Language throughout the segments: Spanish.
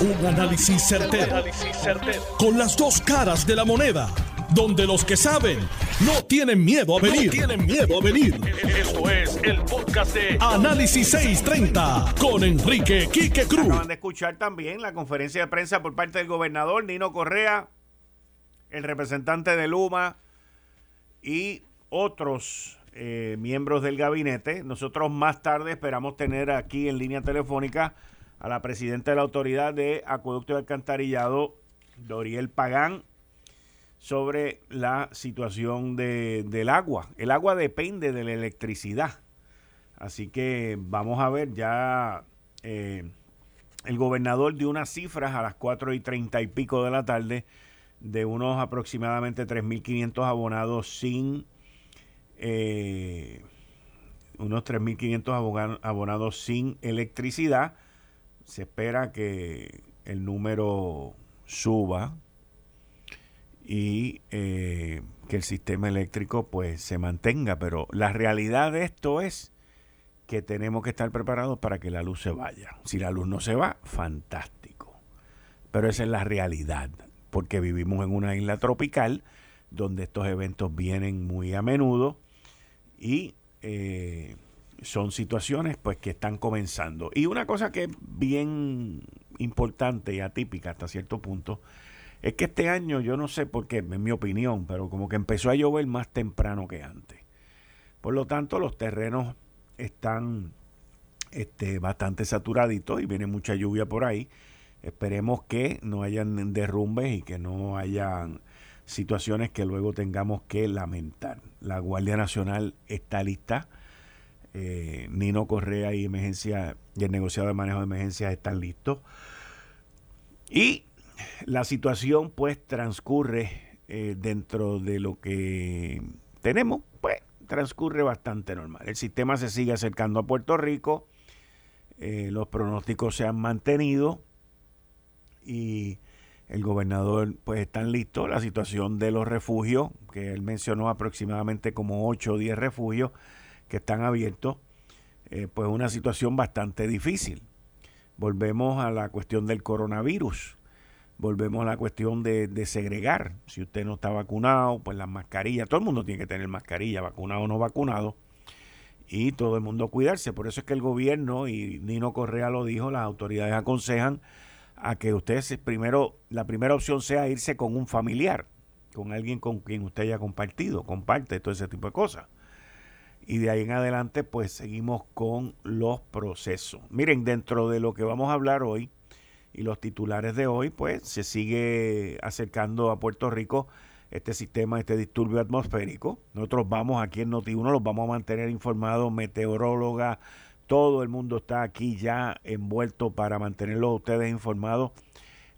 Un análisis certero, Con las dos caras de la moneda. Donde los que saben no tienen miedo a venir. tienen miedo a venir. Esto es el podcast de Análisis 630 con Enrique Quique Cruz. Acaban de escuchar también la conferencia de prensa por parte del gobernador Nino Correa, el representante de Luma y otros eh, miembros del gabinete. Nosotros más tarde esperamos tener aquí en línea telefónica a la presidenta de la Autoridad de Acueducto y Alcantarillado, Doriel Pagán, sobre la situación de, del agua. El agua depende de la electricidad. Así que vamos a ver, ya eh, el gobernador dio unas cifras a las 4 y 30 y pico de la tarde de unos aproximadamente 3.500 abonados sin... Eh, unos 3.500 abonados sin electricidad se espera que el número suba y eh, que el sistema eléctrico pues se mantenga, pero la realidad de esto es que tenemos que estar preparados para que la luz se vaya. Si la luz no se va, fantástico. Pero esa es la realidad, porque vivimos en una isla tropical donde estos eventos vienen muy a menudo y eh, son situaciones pues que están comenzando. Y una cosa que es bien importante y atípica hasta cierto punto es que este año, yo no sé por qué, en mi opinión, pero como que empezó a llover más temprano que antes. Por lo tanto, los terrenos están este, bastante saturaditos y viene mucha lluvia por ahí. Esperemos que no hayan derrumbes y que no hayan situaciones que luego tengamos que lamentar. La Guardia Nacional está lista eh, Nino Correa y emergencia y el negociado de manejo de emergencias están listos. Y la situación pues transcurre eh, dentro de lo que tenemos, pues transcurre bastante normal. El sistema se sigue acercando a Puerto Rico, eh, los pronósticos se han mantenido y el gobernador pues están listos. La situación de los refugios, que él mencionó aproximadamente como 8 o 10 refugios, que están abiertos, eh, pues una situación bastante difícil. Volvemos a la cuestión del coronavirus, volvemos a la cuestión de, segregar. Si usted no está vacunado, pues las mascarillas, todo el mundo tiene que tener mascarilla, vacunado o no vacunado, y todo el mundo cuidarse. Por eso es que el gobierno, y Nino Correa lo dijo, las autoridades aconsejan a que usted primero, la primera opción sea irse con un familiar, con alguien con quien usted haya compartido, comparte todo ese tipo de cosas y de ahí en adelante pues seguimos con los procesos. Miren, dentro de lo que vamos a hablar hoy y los titulares de hoy, pues se sigue acercando a Puerto Rico este sistema, este disturbio atmosférico. Nosotros vamos aquí en Noti1, los vamos a mantener informados, meteoróloga, todo el mundo está aquí ya envuelto para mantenerlos ustedes informados.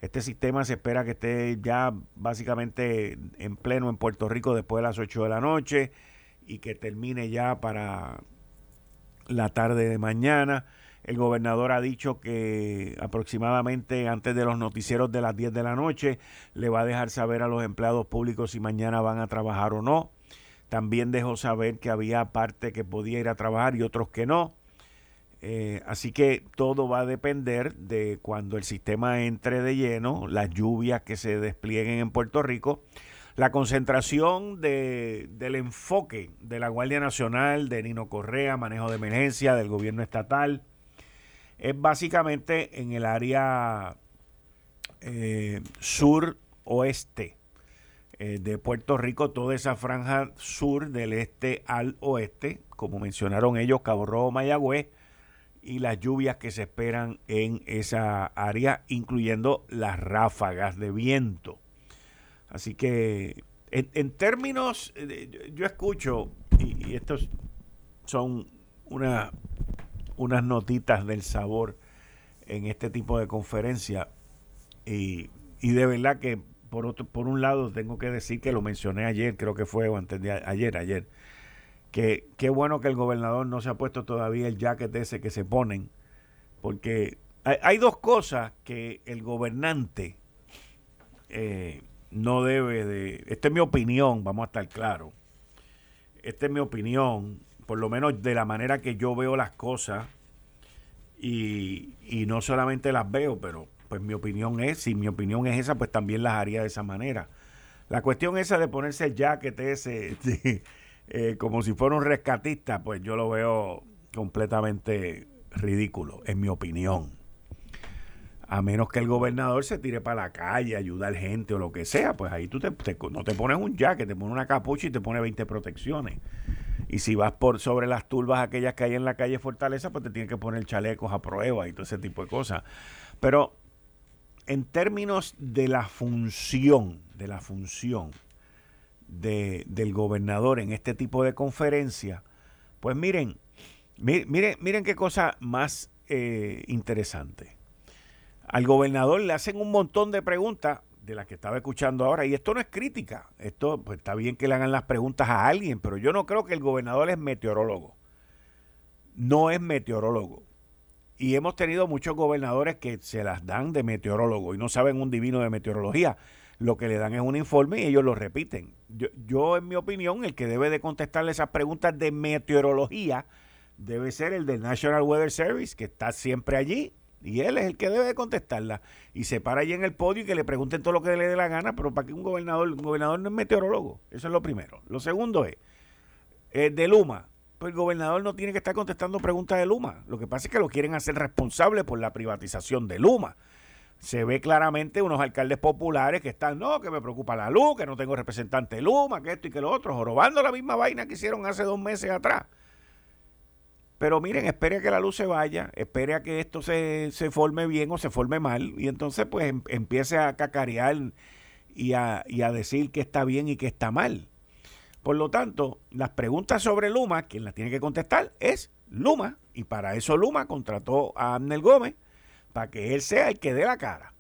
Este sistema se espera que esté ya básicamente en pleno en Puerto Rico después de las 8 de la noche y que termine ya para la tarde de mañana. El gobernador ha dicho que aproximadamente antes de los noticieros de las 10 de la noche le va a dejar saber a los empleados públicos si mañana van a trabajar o no. También dejó saber que había parte que podía ir a trabajar y otros que no. Eh, así que todo va a depender de cuando el sistema entre de lleno, las lluvias que se desplieguen en Puerto Rico la concentración de, del enfoque de la Guardia Nacional, de Nino Correa, manejo de emergencia, del gobierno estatal, es básicamente en el área eh, sur-oeste eh, de Puerto Rico, toda esa franja sur del este al oeste, como mencionaron ellos, Cabo Rojo, Mayagüez, y las lluvias que se esperan en esa área, incluyendo las ráfagas de viento. Así que en, términos, yo escucho, y, estos son una, unas notitas del sabor en este tipo de conferencia, y, de verdad que por, otro, por un lado tengo que decir que lo mencioné ayer, creo que fue o antes de ayer, ayer, que qué bueno que el gobernador no se ha puesto todavía el jacket ese que se ponen, porque hay, dos cosas que el gobernante eh, no debe de... Esta es mi opinión, vamos a estar claros. Esta es mi opinión, por lo menos de la manera que yo veo las cosas y, no solamente las veo, pero pues mi opinión es, si mi opinión es esa, pues también las haría de esa manera. La cuestión esa de ponerse el jacket ese, eh, como si fuera un rescatista, pues yo lo veo completamente ridículo, en mi opinión. A menos que el gobernador se tire para la calle, ayudar gente o lo que sea, pues ahí tú te, no te pones un jacket, te pones una capucha y te pones 20 protecciones. Y si vas por sobre las turbas aquellas que hay en la calle Fortaleza, pues te tienes que poner chalecos a prueba y todo ese tipo de cosas. Pero en términos de la función, de la función de, del gobernador en este tipo de conferencia, pues miren, miren, miren qué cosa más eh, interesante. Al gobernador le hacen un montón de preguntas de las que estaba escuchando ahora, y esto no es crítica, esto pues está bien que le hagan las preguntas a alguien, pero yo no creo que el gobernador es meteorólogo. No es meteorólogo. Y hemos tenido muchos gobernadores que se las dan de meteorólogo y no saben un divino de meteorología. Lo que le dan es un informe y ellos lo repiten. Yo, yo en mi opinión, el que debe de contestarle esas preguntas de meteorología debe ser el del National Weather Service, que está siempre allí y él es el que debe de contestarla. Y se para allí en el podio y que le pregunten todo lo que le dé la gana, pero para que un gobernador, un gobernador no es meteorólogo. Eso es lo primero. Lo segundo es, eh, de Luma, pues el gobernador no tiene que estar contestando preguntas de Luma. Lo que pasa es que lo quieren hacer responsable por la privatización de Luma. Se ve claramente unos alcaldes populares que están, no, que me preocupa la luz, que no tengo representante de Luma, que esto y que lo otro, jorobando la misma vaina que hicieron hace dos meses atrás. Pero miren, espere a que la luz se vaya, espere a que esto se, forme bien o se forme mal, y entonces pues em, empiece a cacarear y a, y a decir que está bien y que está mal. Por lo tanto, las preguntas sobre Luma, quien las tiene que contestar es Luma, y para eso Luma contrató a Abner Gómez, para que él sea el que dé la cara.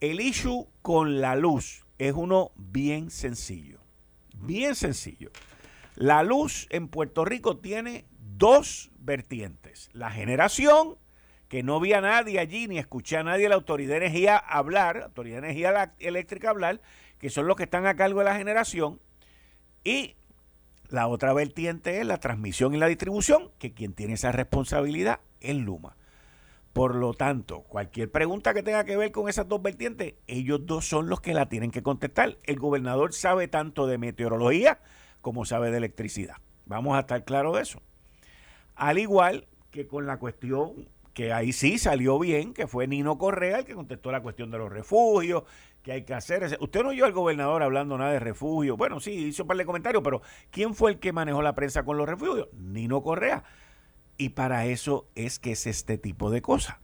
El issue con la luz es uno bien sencillo, bien sencillo. La luz en Puerto Rico tiene dos vertientes. La generación, que no vi a nadie allí ni escuché a nadie de la Autoridad de Energía hablar, Autoridad de Energía Eléctrica hablar, que son los que están a cargo de la generación. Y la otra vertiente es la transmisión y la distribución, que quien tiene esa responsabilidad es Luma. Por lo tanto, cualquier pregunta que tenga que ver con esas dos vertientes, ellos dos son los que la tienen que contestar. El gobernador sabe tanto de meteorología como sabe de electricidad. Vamos a estar claros de eso. Al igual que con la cuestión que ahí sí salió bien, que fue Nino Correa el que contestó la cuestión de los refugios, que hay que hacer. Usted no oyó al gobernador hablando nada de refugios. Bueno, sí, hizo un par de comentarios, pero ¿quién fue el que manejó la prensa con los refugios? Nino Correa. Y para eso es que es este tipo de cosas.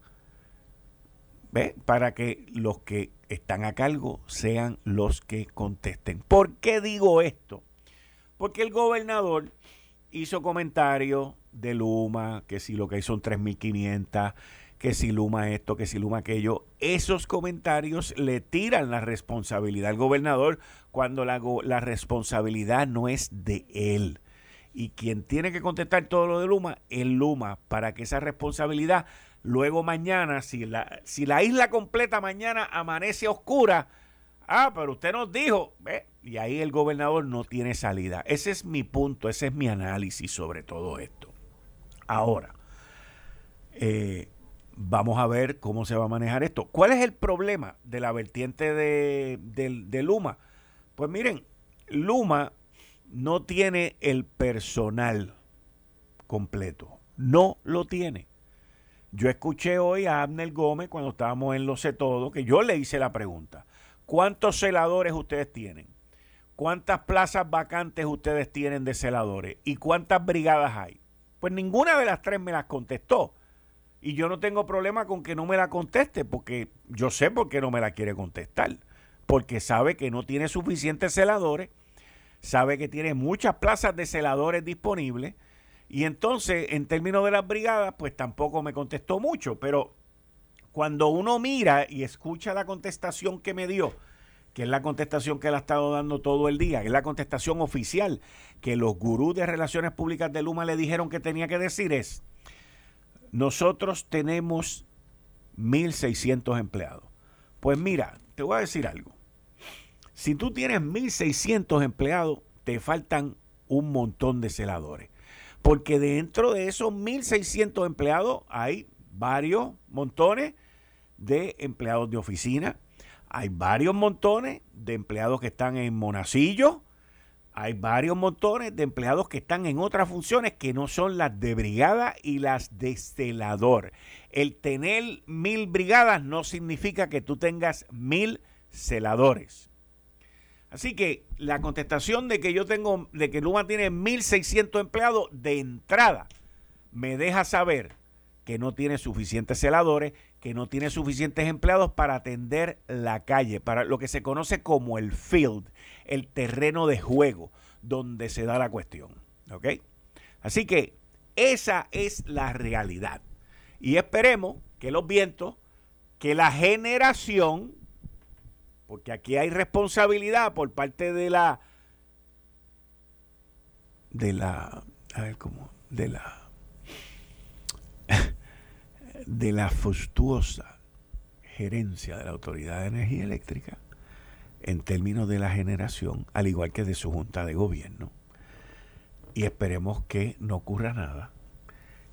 ¿Ve? Para que los que están a cargo sean los que contesten. ¿Por qué digo esto? Porque el gobernador hizo comentarios de Luma, que si lo que hay son 3.500, que si Luma esto, que si Luma aquello. Esos comentarios le tiran la responsabilidad al gobernador cuando la, la responsabilidad no es de él. Y quien tiene que contestar todo lo de Luma es Luma, para que esa responsabilidad luego mañana, si la, si la isla completa mañana amanece oscura, ah, pero usted nos dijo, y ahí el gobernador no tiene salida. Ese es mi punto, ese es mi análisis sobre todo esto. Ahora, eh, vamos a ver cómo se va a manejar esto. ¿Cuál es el problema de la vertiente de, de Luma? Pues miren, Luma no tiene el personal completo. No lo tiene. Yo escuché hoy a Abner Gómez cuando estábamos en Lo Sé Todo, que yo le hice la pregunta. ¿Cuántos celadores ustedes tienen? ¿Cuántas plazas vacantes ustedes tienen de celadores? ¿Y cuántas brigadas hay? Pues ninguna de las tres me las contestó. Y yo no tengo problema con que no me la conteste, porque yo sé por qué no me la quiere contestar. Porque sabe que no tiene suficientes celadores, sabe que tiene muchas plazas de celadores disponibles. Y entonces, en términos de las brigadas, pues tampoco me contestó mucho. Pero cuando uno mira y escucha la contestación que me dio, que es la contestación que él ha estado dando todo el día, que es la contestación oficial que los gurús de relaciones públicas de Luma le dijeron que tenía que decir es, nosotros tenemos 1.600 empleados. Pues mira, te voy a decir algo. Si tú tienes 1.600 empleados, te faltan un montón de celadores. Porque dentro de esos 1.600 empleados hay varios montones de empleados de oficina, hay varios montones de empleados que están en Monacillo, hay varios montones de empleados que están en otras funciones que no son las de brigada y las de celador. El tener mil brigadas no significa que tú tengas mil celadores. Así que la contestación de que yo tengo, de que Luma tiene 1.600 empleados de entrada, me deja saber que no tiene suficientes celadores, que no tiene suficientes empleados para atender la calle, para lo que se conoce como el field, el terreno de juego donde se da la cuestión. ¿Ok? Así que esa es la realidad. Y esperemos que los vientos, que la generación, porque aquí hay responsabilidad por parte de la, de la, a ver cómo, de la, de la fastuosa gerencia de la Autoridad de Energía Eléctrica en términos de la generación, al igual que de su junta de gobierno. Y esperemos que no ocurra nada,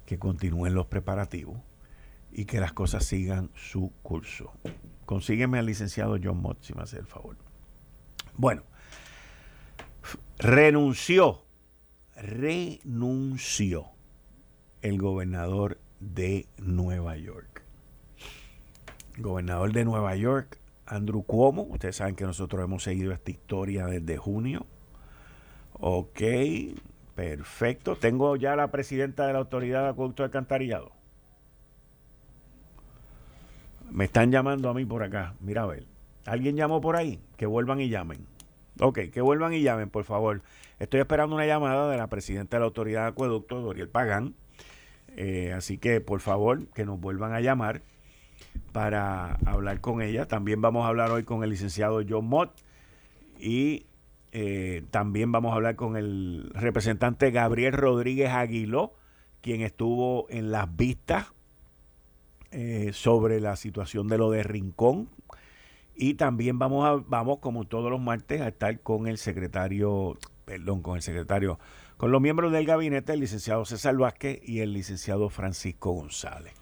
que continúen los preparativos y que las cosas sigan su curso. Consígueme al licenciado John Mott, si me hace el favor. Bueno, renunció, renunció el gobernador de Nueva York. gobernador de Nueva York Andrew Cuomo. Ustedes saben que nosotros hemos seguido esta historia desde junio. Ok, perfecto. Tengo ya la presidenta de la Autoridad de Acueducto de Alcantarillado. Me están llamando a mí por acá. Mira a ver. ¿Alguien llamó por ahí? Que vuelvan y llamen. Ok, que vuelvan y llamen, por favor. Estoy esperando una llamada de la presidenta de la Autoridad de Acueducto, Doriel Pagán. Eh, así que, por favor, que nos vuelvan a llamar para hablar con ella. También vamos a hablar hoy con el licenciado John Mott y eh, también vamos a hablar con el representante Gabriel Rodríguez Aguiló, quien estuvo en las vistas eh, sobre la situación de lo de Rincón. Y también vamos a, vamos, como todos los martes, a estar con el secretario, perdón, con el secretario, con los miembros del gabinete, el licenciado César Vázquez y el licenciado Francisco González.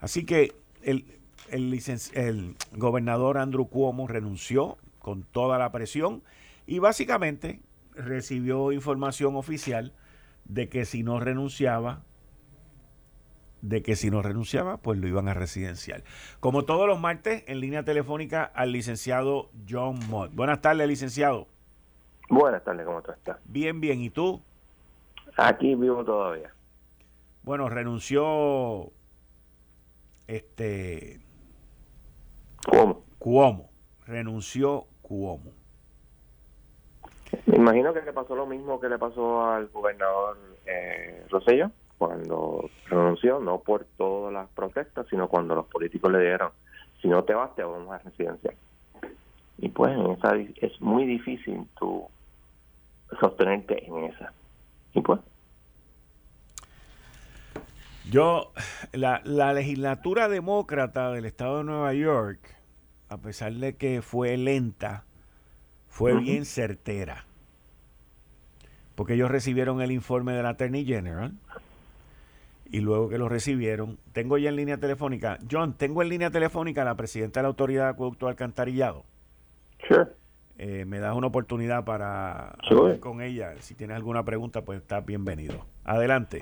Así que el, el, gobernador Andrew Cuomo renunció con toda la presión y básicamente recibió información oficial de que si no renunciaba, de que si no renunciaba, pues lo iban a residencial. Como todos los martes, en línea telefónica al licenciado John Mott. Buenas tardes, licenciado. Buenas tardes, ¿cómo tú estás? Bien, bien. ¿Y tú? Aquí vivo todavía. Bueno, renunció este Cuomo. Cuomo. Renunció Cuomo. Me imagino que le pasó lo mismo que le pasó al gobernador eh, Rosello cuando renunció, no por todas las protestas, sino cuando los políticos le dijeron, si no te vas, te vamos a residenciar. Y pues esa, es muy difícil tú sostenerte en esa. Y pues yo, la, legislatura demócrata del estado de Nueva York, a pesar de que fue lenta, fue bien certera. Porque ellos recibieron el informe de la Attorney General y luego que lo recibieron, tengo ya en línea telefónica, John, tengo en línea telefónica a la presidenta de la Autoridad de Acueducto Alcantarillado. Sure. Eh, me das una oportunidad para hablar con ella. Si tienes alguna pregunta, pues estás bienvenido. Adelante.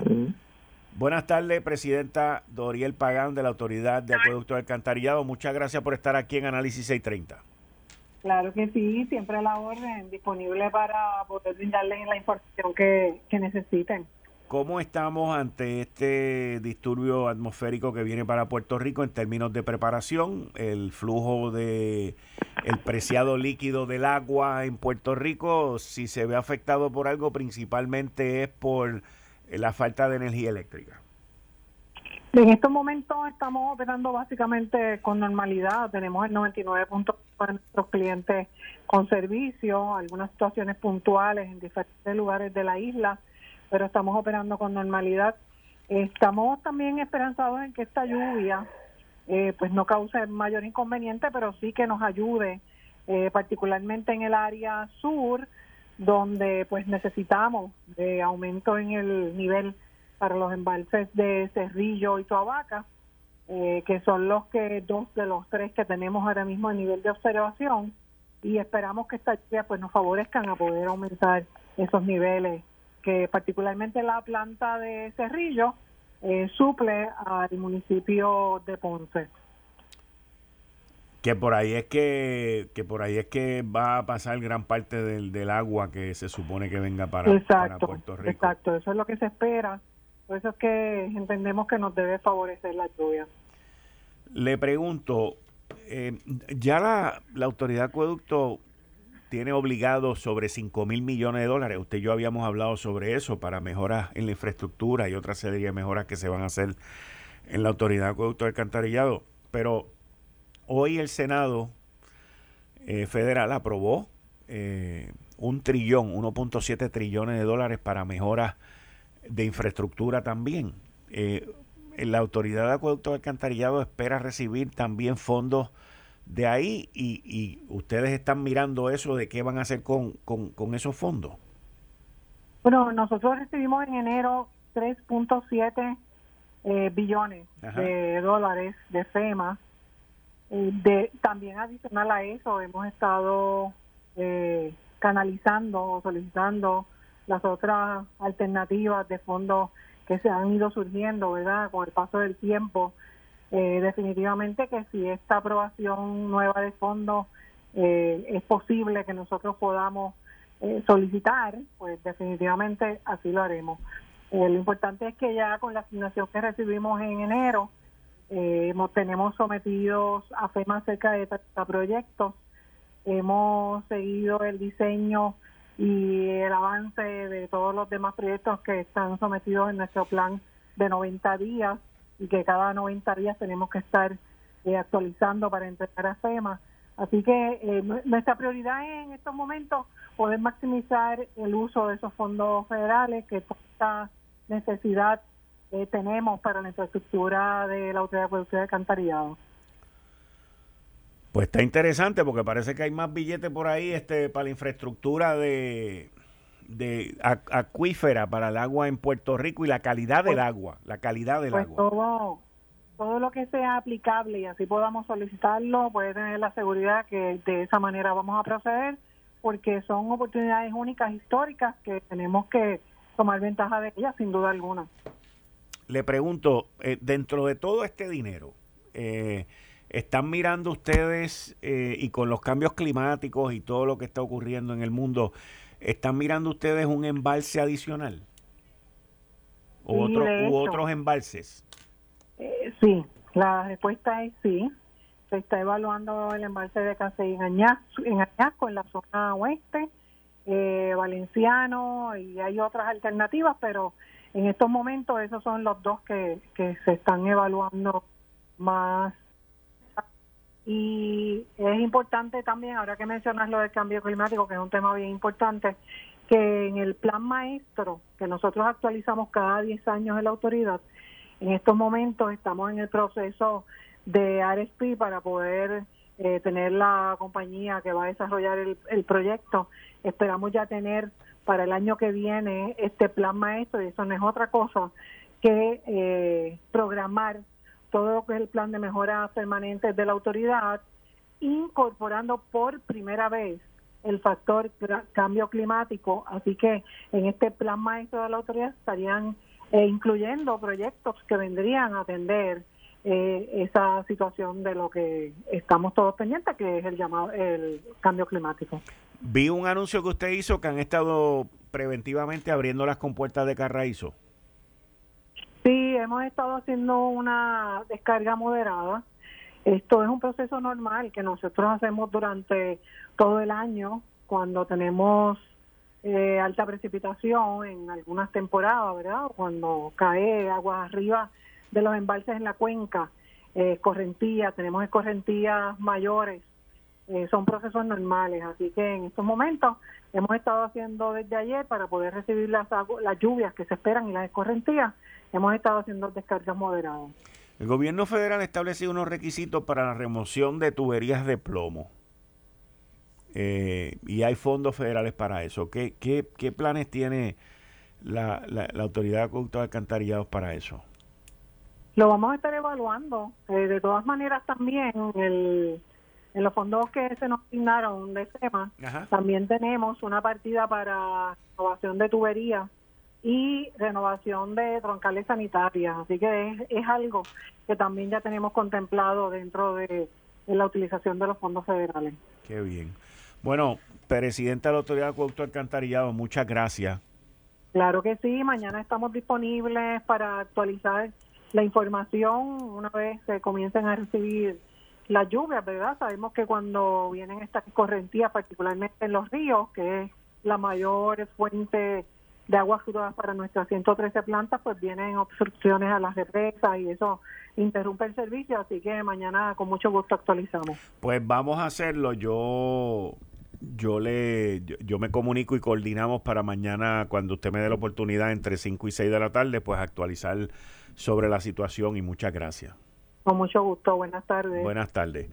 Buenas tardes, Presidenta Doriel Pagán de la Autoridad de Acueducto de Alcantarillado. Muchas gracias por estar aquí en Análisis 630. Claro que sí, siempre a la orden, disponible para poder brindarles la información que, necesiten. ¿Cómo estamos ante este disturbio atmosférico que viene para Puerto Rico en términos de preparación? El flujo de el preciado líquido del agua en Puerto Rico, si se ve afectado por algo, principalmente es por la falta de energía eléctrica? En estos momentos estamos operando básicamente con normalidad. Tenemos el 99 puntos para nuestros clientes con servicio, algunas situaciones puntuales en diferentes lugares de la isla, pero estamos operando con normalidad. Estamos también esperanzados en que esta lluvia eh, pues no cause mayor inconveniente, pero sí que nos ayude, eh, particularmente en el área sur, donde pues necesitamos de aumento en el nivel para los embalses de Cerrillo y Tuabaca. eh, que son los que dos de los tres que tenemos ahora mismo a nivel de observación y esperamos que esta lluvia pues nos favorezcan a poder aumentar esos niveles que particularmente la planta de Cerrillo eh, suple al municipio de Ponce que por ahí es que, que por ahí es que va a pasar gran parte del, del agua que se supone que venga para, Puerto Rico. Exacto, eso es lo que se espera. Por eso es que entendemos que nos debe favorecer la lluvia. Le pregunto, eh, ya la, la autoridad de acueducto tiene obligado sobre 5 mil millones de dólares. Usted y yo habíamos hablado sobre eso para mejoras en la infraestructura y otra serie de mejoras que se van a hacer en la autoridad de acueducto del alcantarillado. Pero hoy el Senado eh, federal aprobó eh, un trillón, 1.7 trillones de dólares para mejoras de infraestructura también. Eh, la Autoridad de Acueducto de Alcantarillado espera recibir también fondos de ahí y, ustedes están mirando eso de qué van a hacer con, esos fondos. Bueno, nosotros recibimos en enero 3.7 billones de dólares de FEMA eh, de, también adicional a eso, hemos estado eh, canalizando o solicitando las otras alternativas de fondos que se han ido surgiendo, ¿verdad? Con el paso del tiempo. Eh, definitivamente que si esta aprobación nueva de fondos es posible que nosotros podamos solicitar, pues definitivamente así lo haremos. lo importante es que ya con la asignación que recibimos en enero, eh, tenemos sometidos a FEMA cerca de 30 proyectos. Hemos seguido el diseño y el avance de todos los demás proyectos que están sometidos en nuestro plan de 90 días y que cada 90 días tenemos que estar eh, actualizando para entregar a FEMA. Así que eh, nuestra prioridad en estos momentos poder maximizar el uso de esos fondos federales que esta necesidad eh, tenemos para la infraestructura de la Autoridad de Producción de Alcantarillado. Pues está interesante porque parece que hay más billetes por ahí este para la infraestructura de, de acuífera para el agua en Puerto Rico y la calidad del pues, agua, la calidad del pues agua. Todo, todo lo que sea aplicable y así podamos solicitarlo, puede tener la seguridad que de esa manera vamos a proceder porque son oportunidades únicas históricas que tenemos que tomar ventaja de ellas sin duda alguna le pregunto, eh, dentro de todo este dinero, eh, ¿están mirando ustedes, eh, y con los cambios climáticos y todo lo que está ocurriendo en el mundo, ¿están mirando ustedes un embalse adicional? ¿O otro, ¿U otros embalses? sí, la respuesta es sí. Se está evaluando el embalse de Casey en Añasco, en, Añasco, en la zona oeste, Valenciano, y hay otras alternativas, pero en estos momentos esos son los dos que, que se están evaluando más. Y es importante también, ahora que mencionas lo del cambio climático, que es un tema bien importante, que en el plan maestro, que nosotros actualizamos cada 10 años en la autoridad, en estos momentos estamos en el proceso de RSP para poder eh, tener la compañía que va a desarrollar el, el proyecto. Esperamos ya tener para el año que viene este plan maestro y eso no es otra cosa que eh, programar todo lo que es el plan de mejora permanente de la autoridad, incorporando por primera vez el factor cambio climático. Así que en este plan maestro de la autoridad estarían eh, incluyendo proyectos que vendrían a atender eh, esa situación de lo que estamos todos pendientes, que es el llamado el cambio climático. Vi un anuncio que usted hizo que han estado preventivamente abriendo las compuertas de Carraízo. Sí, hemos estado haciendo una descarga moderada. Esto es un proceso normal que nosotros hacemos durante todo el año cuando tenemos eh, alta precipitación en algunas temporadas, ¿verdad? Cuando cae agua arriba de los embalses en la cuenca, eh, correntías, tenemos escorrentías mayores eh, son procesos normales, así que en estos momentos hemos estado haciendo desde ayer para poder recibir las, las lluvias que se esperan y las escorrentías, hemos estado haciendo descargas moderadas. El gobierno federal ha establecido unos requisitos para la remoción de tuberías de plomo. Eh, y hay fondos federales para eso. ¿Qué, qué, qué planes tiene la, la, la Autoridad de de Alcantarillados para eso? Lo vamos a estar evaluando. Eh, de todas maneras, también el, en los fondos que se nos asignaron de SEMA, también tenemos una partida para renovación de tuberías y renovación de troncales sanitarias. Así que es, algo que también ya tenemos contemplado dentro de, la utilización de los fondos federales. Qué bien. Bueno, Presidenta de la Autoridad de Acueducto Alcantarillado, muchas gracias. Claro que sí, mañana estamos disponibles para actualizar la información una vez se comiencen a recibir las lluvias, ¿verdad? Sabemos que cuando vienen estas correntías, particularmente en los ríos, que es la mayor fuente de aguas crudas para nuestras 113 plantas, pues vienen obstrucciones a las represas y eso interrumpe el servicio, así que mañana con mucho gusto actualizamos. Pues vamos a hacerlo. Yo yo le yo, me comunico y coordinamos para mañana cuando usted me dé la oportunidad entre 5 y 6 de la tarde, pues actualizar sobre la situación y muchas gracias. Con mucho gusto, buenas tardes. Buenas tardes.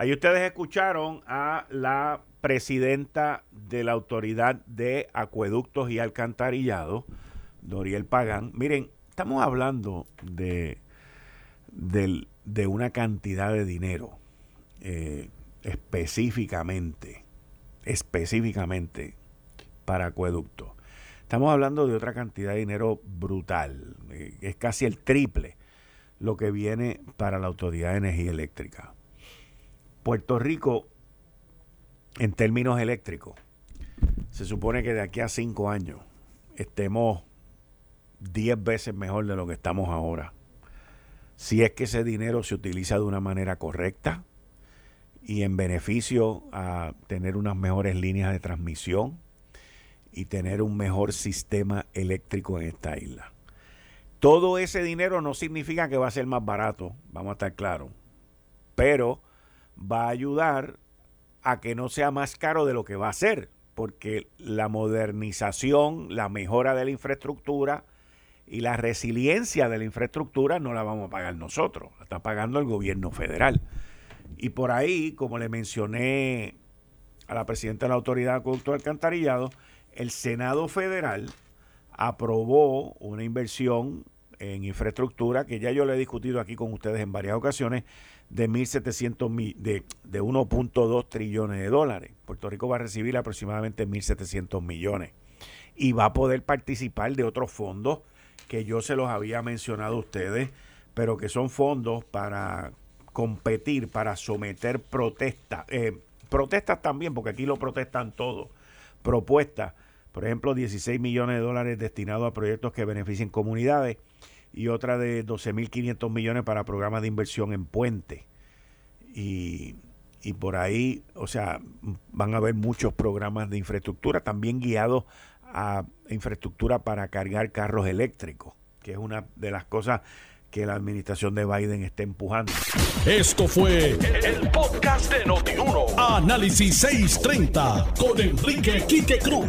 Ahí ustedes escucharon a la presidenta de la Autoridad de Acueductos y Alcantarillado, Doriel Pagán. Miren, estamos hablando de, de, una cantidad de dinero eh, específicamente, específicamente para acueductos. Estamos hablando de otra cantidad de dinero brutal, eh, es casi el triple lo que viene para la Autoridad de Energía Eléctrica. Puerto Rico en términos eléctricos, se supone que de aquí a cinco años estemos diez veces mejor de lo que estamos ahora. Si es que ese dinero se utiliza de una manera correcta y en beneficio a tener unas mejores líneas de transmisión y tener un mejor sistema eléctrico en esta isla. Todo ese dinero no significa que va a ser más barato, vamos a estar claros, pero va a ayudar a que no sea más caro de lo que va a ser, porque la modernización, la mejora de la infraestructura y la resiliencia de la infraestructura no la vamos a pagar nosotros, la está pagando el gobierno federal. Y por ahí, como le mencioné a la presidenta de la Autoridad de Alcantarillado, el Senado Federal aprobó una inversión en infraestructura que ya yo le he discutido aquí con ustedes en varias ocasiones de 1.700 de, de 1.2 trillones de dólares. Puerto Rico va a recibir aproximadamente 1.700 millones. Y va a poder participar de otros fondos que yo se los había mencionado a ustedes, pero que son fondos para competir, para someter protestas, eh, protestas también, porque aquí lo protestan todos, propuestas, por ejemplo, 16 millones de dólares destinados a proyectos que beneficien comunidades y otra de 12.500 millones para programas de inversión en puente. Y, y por ahí, o sea, van a haber muchos programas de infraestructura, también guiados a infraestructura para cargar carros eléctricos, que es una de las cosas que la administración de Biden está empujando. Esto fue el, podcast de Notiuno. Análisis 630 con Enrique Quique Cruz.